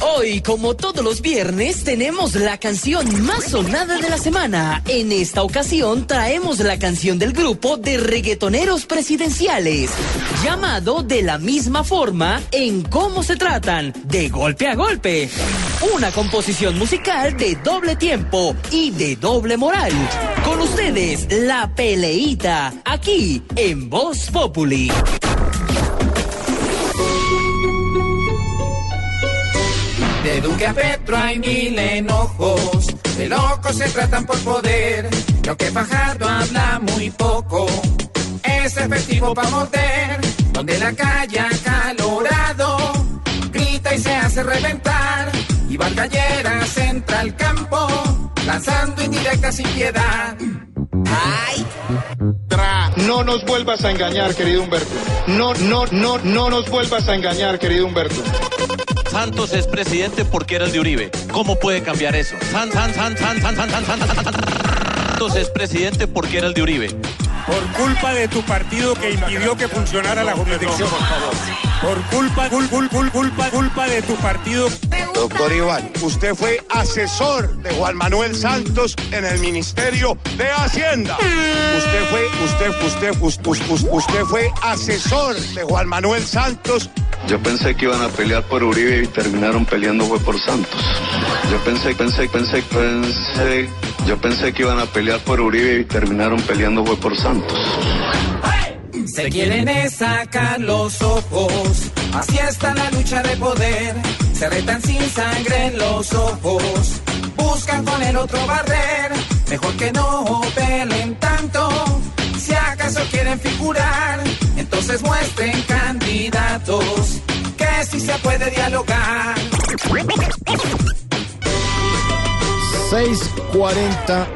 Hoy, como todos los viernes, tenemos la canción más sonada de la semana. En esta ocasión traemos la canción del grupo de reggaetoneros presidenciales, llamado de la misma forma en cómo se tratan, de golpe a golpe. Una composición musical de doble tiempo y de doble moral. Con ustedes, La Peleita, aquí en Voz Populi. Duque a Petro hay mil enojos, de locos se tratan por poder. Lo que Fajardo habla muy poco, es efectivo para morder. Donde la calle acalorado, grita y se hace reventar. Y Valgalleras entra al campo, lanzando indirectas sin piedad. No nos vuelvas a engañar, querido Humberto. No, no, no, no nos vuelvas a engañar, querido Humberto. Santos es presidente porque era el de Uribe. ¿Cómo puede cambiar eso? San, san, san, san, san, san, san, san, san, san. Santos es presidente porque era el de Uribe. Por culpa de tu partido que impidió que funcionara la jurisdicción. Por culpa, cul, cul, cul, culpa, culpa de tu partido. Doctor Iván, usted fue asesor de Juan Manuel Santos en el Ministerio de Hacienda. Usted fue, usted, usted, usted, usted, usted fue asesor de Juan Manuel Santos. Yo pensé que iban a pelear por Uribe y terminaron peleando fue por Santos. Yo pensé, pensé, pensé, pensé, yo pensé que iban a pelear por Uribe y terminaron peleando fue por Santos. Se quieren es sacar los ojos, así está la lucha de poder. Se retan sin sangre en los ojos, buscan con el otro barrer. Mejor que no peleen tanto, si acaso quieren figurar, entonces muestren candidatos que sí se puede dialogar. 640